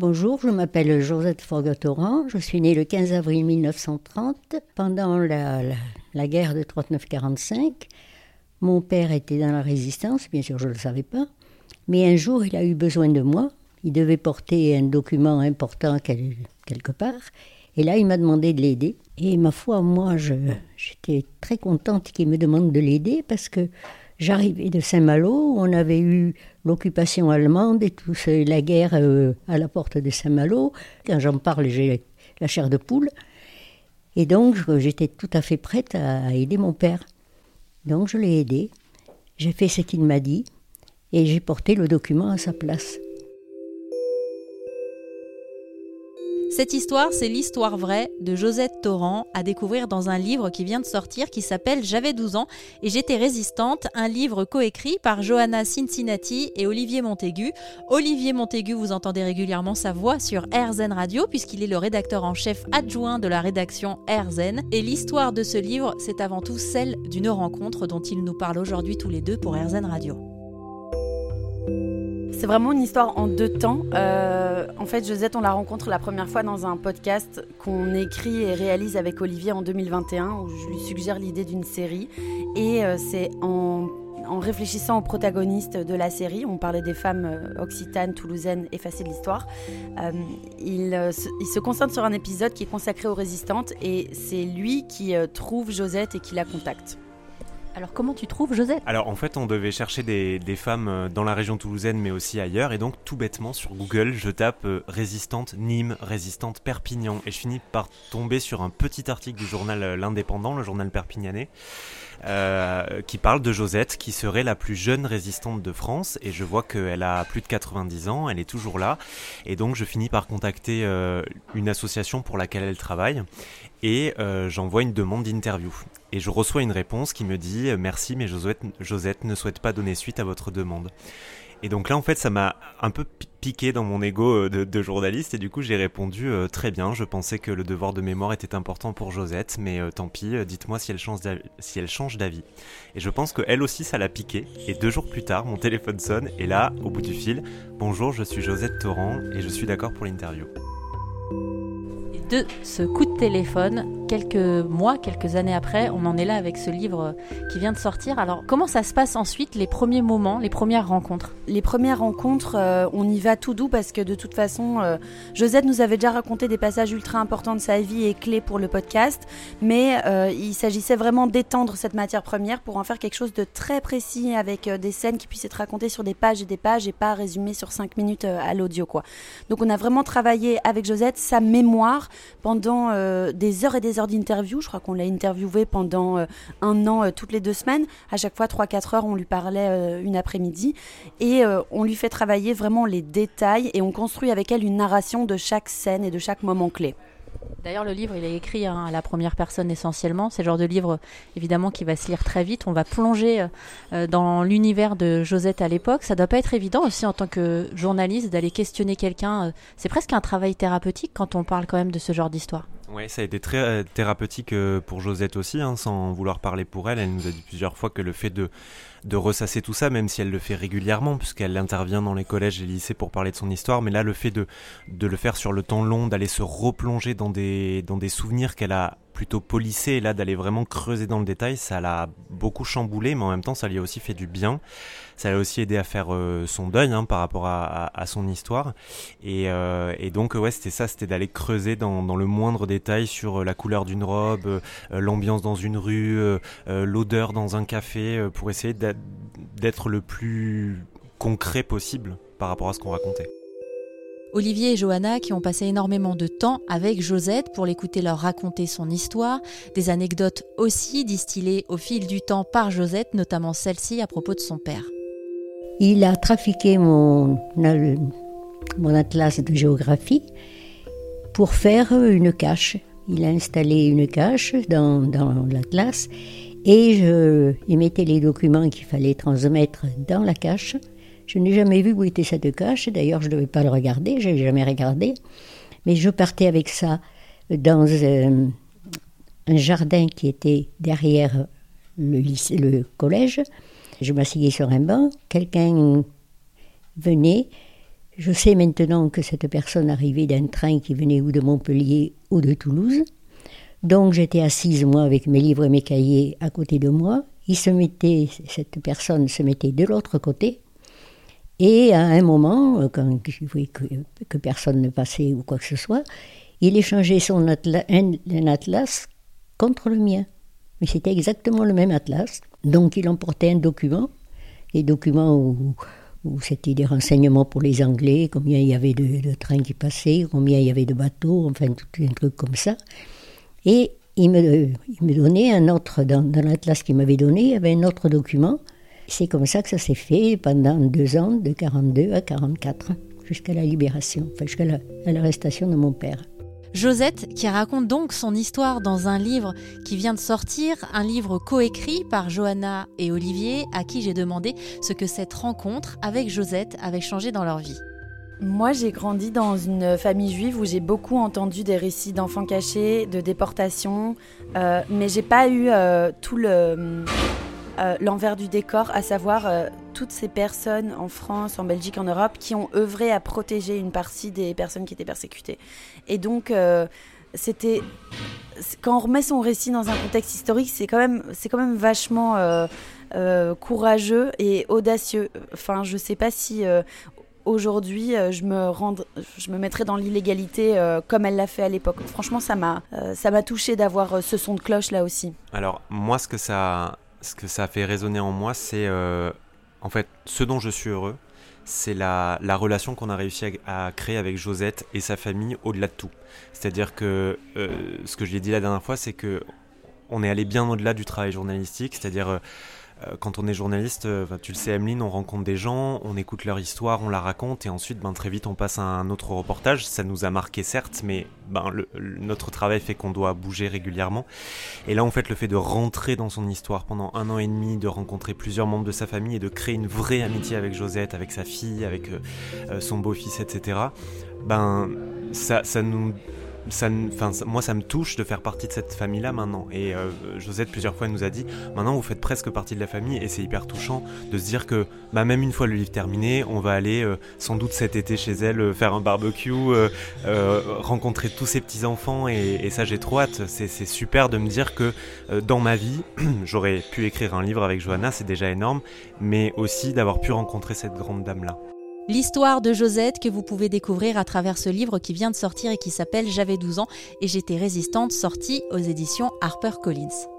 Bonjour, je m'appelle Josette Forgatoran. Je suis née le 15 avril 1930 pendant la, la guerre de 39-45. Mon père était dans la résistance, bien sûr je ne le savais pas. Mais un jour, il a eu besoin de moi. Il devait porter un document important quelque part. Et là, il m'a demandé de l'aider. Et ma foi, moi, j'étais très contente qu'il me demande de l'aider parce que j'arrivais de Saint-Malo, on avait eu l'occupation allemande et tout, la guerre euh, à la porte de Saint-Malo. Quand j'en parle, j'ai la chair de poule. Et donc, j'étais tout à fait prête à aider mon père. Donc, je l'ai aidé. J'ai fait ce qu'il m'a dit et j'ai porté le document à sa place. Cette histoire, c'est l'histoire vraie de Josette Torrent à découvrir dans un livre qui vient de sortir qui s'appelle J'avais 12 ans et j'étais résistante, un livre coécrit par Johanna Cincinnati et Olivier Montaigu. Olivier Montaigu, vous entendez régulièrement sa voix sur RZN Radio puisqu'il est le rédacteur en chef adjoint de la rédaction RZN et l'histoire de ce livre, c'est avant tout celle d'une rencontre dont il nous parle aujourd'hui tous les deux pour RZN Radio. C'est vraiment une histoire en deux temps. Euh, en fait, Josette, on la rencontre la première fois dans un podcast qu'on écrit et réalise avec Olivier en 2021, où je lui suggère l'idée d'une série. Et euh, c'est en, réfléchissant aux protagonistes de la série, on parlait des femmes euh, occitanes, toulousaines, effacées de l'histoire, il, il, se concentre sur un épisode qui est consacré aux résistantes, et c'est lui qui trouve Josette et qui la contacte. Alors comment tu trouves Josette? Alors en fait on devait chercher des, femmes euh, dans la région toulousaine mais aussi ailleurs et donc tout bêtement sur Google je tape euh, résistante Nîmes, résistante Perpignan et je finis par tomber sur un petit article du journal euh, L'Indépendant, le journal perpignanais. qui parle de Josette, qui serait la plus jeune résistante de France. Et je vois qu'elle a plus de 90 ans, elle est toujours là. Et donc je finis par contacter une association pour laquelle elle travaille et euh, j'envoie une demande d'interview. Et je reçois une réponse qui me dit euh, Merci, mais Josette, Josette ne souhaite pas donner suite à votre demande. Et donc là, en fait, ça m'a un peu piqué dans mon ego euh, de, journaliste, et du coup, j'ai répondu très bien. Je pensais que le devoir de mémoire était important pour Josette, mais tant pis, dites-moi si elle change d'avis. Et je pense que elle aussi, ça l'a piqué. Et deux jours plus tard, mon téléphone sonne, et là, au bout du fil, bonjour, je suis Josette Torrent, et je suis d'accord pour l'interview de ce coup de téléphone. Quelques mois, quelques années après, on en est là avec ce livre qui vient de sortir. Alors, comment ça se passe ensuite, les premiers moments, les premières rencontres? Les premières rencontres, euh, on y va tout doux parce que de toute façon, euh, Josette nous avait déjà raconté des passages ultra importants de sa vie et clés pour le podcast, mais euh, il s'agissait vraiment d'étendre cette matière première pour en faire quelque chose de très précis avec des scènes qui puissent être racontées sur des pages et des pages et pas résumées sur cinq minutes à l'audio. Donc, on a vraiment travaillé avec Josette sa mémoire pendant des heures et des heures d'interview. Je crois qu'on l'a interviewé pendant euh, un an, euh, toutes les deux semaines. À chaque fois, 3-4 heures, on lui parlait une après-midi. Et on lui fait travailler vraiment les détails et on construit avec elle une narration de chaque scène et de chaque moment clé. D'ailleurs, le livre, il est écrit hein, à la première personne essentiellement. C'est le genre de livre, évidemment, qui va se lire très vite. On va plonger dans l'univers de Josette à l'époque. Ça doit pas être évident aussi en tant que journaliste d'aller questionner quelqu'un. C'est presque un travail thérapeutique quand on parle quand même de ce genre d'histoire. Oui, ça a été très euh, thérapeutique euh, pour Josette aussi, hein, sans vouloir parler pour elle. Elle nous a dit plusieurs fois que le fait de, de ressasser tout ça, même si elle le fait régulièrement, puisqu'elle intervient dans les collèges et lycées pour parler de son histoire, mais là, le fait de, de le faire sur le temps long, d'aller se replonger dans des, dans des souvenirs qu'elle a plutôt polissé et là d'aller vraiment creuser dans le détail, ça l'a beaucoup chamboulé, mais en même temps ça lui a aussi fait du bien. Ça l'a aussi aidé à faire euh, son deuil hein, par rapport à, son histoire. Et, euh, et donc ouais, c'était ça, c'était d'aller creuser dans, dans, le moindre détail sur euh, la couleur d'une robe, l'ambiance dans une rue, l'odeur dans un café, pour essayer d'être le plus concret possible par rapport à ce qu'on racontait. Olivier et Johanna qui ont passé énormément de temps avec Josette pour l'écouter leur raconter son histoire, des anecdotes aussi distillées au fil du temps par Josette, notamment celle-ci à propos de son père. Il a trafiqué mon, mon atlas de géographie pour faire une cache. Il a installé une cache dans, dans l'atlas et je, il mettait les documents qu'il fallait transmettre dans la cache. Je n'ai jamais vu où était cette cache, d'ailleurs je ne devais pas le regarder, je n'ai jamais regardé, mais je partais avec ça dans euh, un jardin qui était derrière le, le collège. Je m'asseyais sur un banc, quelqu'un venait, Je sais maintenant que cette personne arrivait d'un train qui venait ou de Montpellier ou de Toulouse. Donc j'étais assise, moi, avec mes livres et mes cahiers à côté de moi. Il se mettait, cette personne se mettait de l'autre côté. Et à un moment, quand il voyait que, personne ne passait ou quoi que ce soit, il échangeait son atlas, un, atlas contre le mien. Mais c'était exactement le même atlas. Donc il emportait un document, des documents où, c'était des renseignements pour les Anglais, combien il y avait de, trains qui passaient, combien il y avait de bateaux, enfin tout un truc comme ça. Et il me, il me donnait un autre, dans, dans l'atlas qu'il m'avait donné, il y avait un autre document. C'est comme ça que ça s'est fait pendant deux ans, de 42 à 44, jusqu'à la libération, enfin jusqu'à l'arrestation de mon père. Josette, qui raconte donc son histoire dans un livre qui vient de sortir, un livre coécrit par Johanna et Olivier, à qui j'ai demandé ce que cette rencontre avec Josette avait changé dans leur vie. Moi, j'ai grandi dans une famille juive où j'ai beaucoup entendu des récits d'enfants cachés, de déportation, euh, mais j'ai pas eu euh, tout le euh, l'envers du décor, à savoir euh, toutes ces personnes en France, en Belgique, en Europe, qui ont œuvré à protéger une partie des personnes qui étaient persécutées. Et donc, euh, c'était quand on remet son récit dans un contexte historique, c'est quand même, c'est quand même vachement courageux et audacieux. Enfin, je sais pas si aujourd'hui je me je me mettrais dans l'illégalité comme elle l'a fait à l'époque. Franchement, ça m'a, ça m'a touché d'avoir ce son de cloche là aussi. Alors moi, ce que ça ce que ça a fait résonner en moi, c'est euh, en fait ce dont je suis heureux, c'est la, relation qu'on a réussi à, créer avec Josette et sa famille au-delà de tout. C'est-à-dire que euh, ce que je lui ai dit la dernière fois, c'est que on est allé bien au-delà du travail journalistique, c'est-à-dire euh, quand on est journaliste, euh, tu le sais Emeline, on rencontre des gens, on écoute leur histoire, on la raconte et ensuite ben, très vite on passe à un autre reportage. Ça nous a marqué certes, mais ben, notre travail fait qu'on doit bouger régulièrement. Et là en fait le fait de rentrer dans son histoire pendant un an et demi, de rencontrer plusieurs membres de sa famille et de créer une vraie amitié avec Josette, avec sa fille, avec euh, son beau-fils, etc. Ben ça, ça nous ça, moi, ça me touche de faire partie de cette famille-là maintenant. Et euh, Josette, plusieurs fois, nous a dit maintenant, vous faites presque partie de la famille. Et c'est hyper touchant de se dire que, bah, même une fois le livre terminé, on va aller euh, sans doute cet été chez elle euh, faire un barbecue, rencontrer tous ses petits-enfants. Et, et, ça, j'ai trop hâte. C'est super de me dire que dans ma vie, j'aurais pu écrire un livre avec Johanna, c'est déjà énorme. Mais aussi d'avoir pu rencontrer cette grande dame-là. L'histoire de Josette que vous pouvez découvrir à travers ce livre qui vient de sortir et qui s'appelle J'avais 12 ans et j'étais résistante, sorti aux éditions HarperCollins.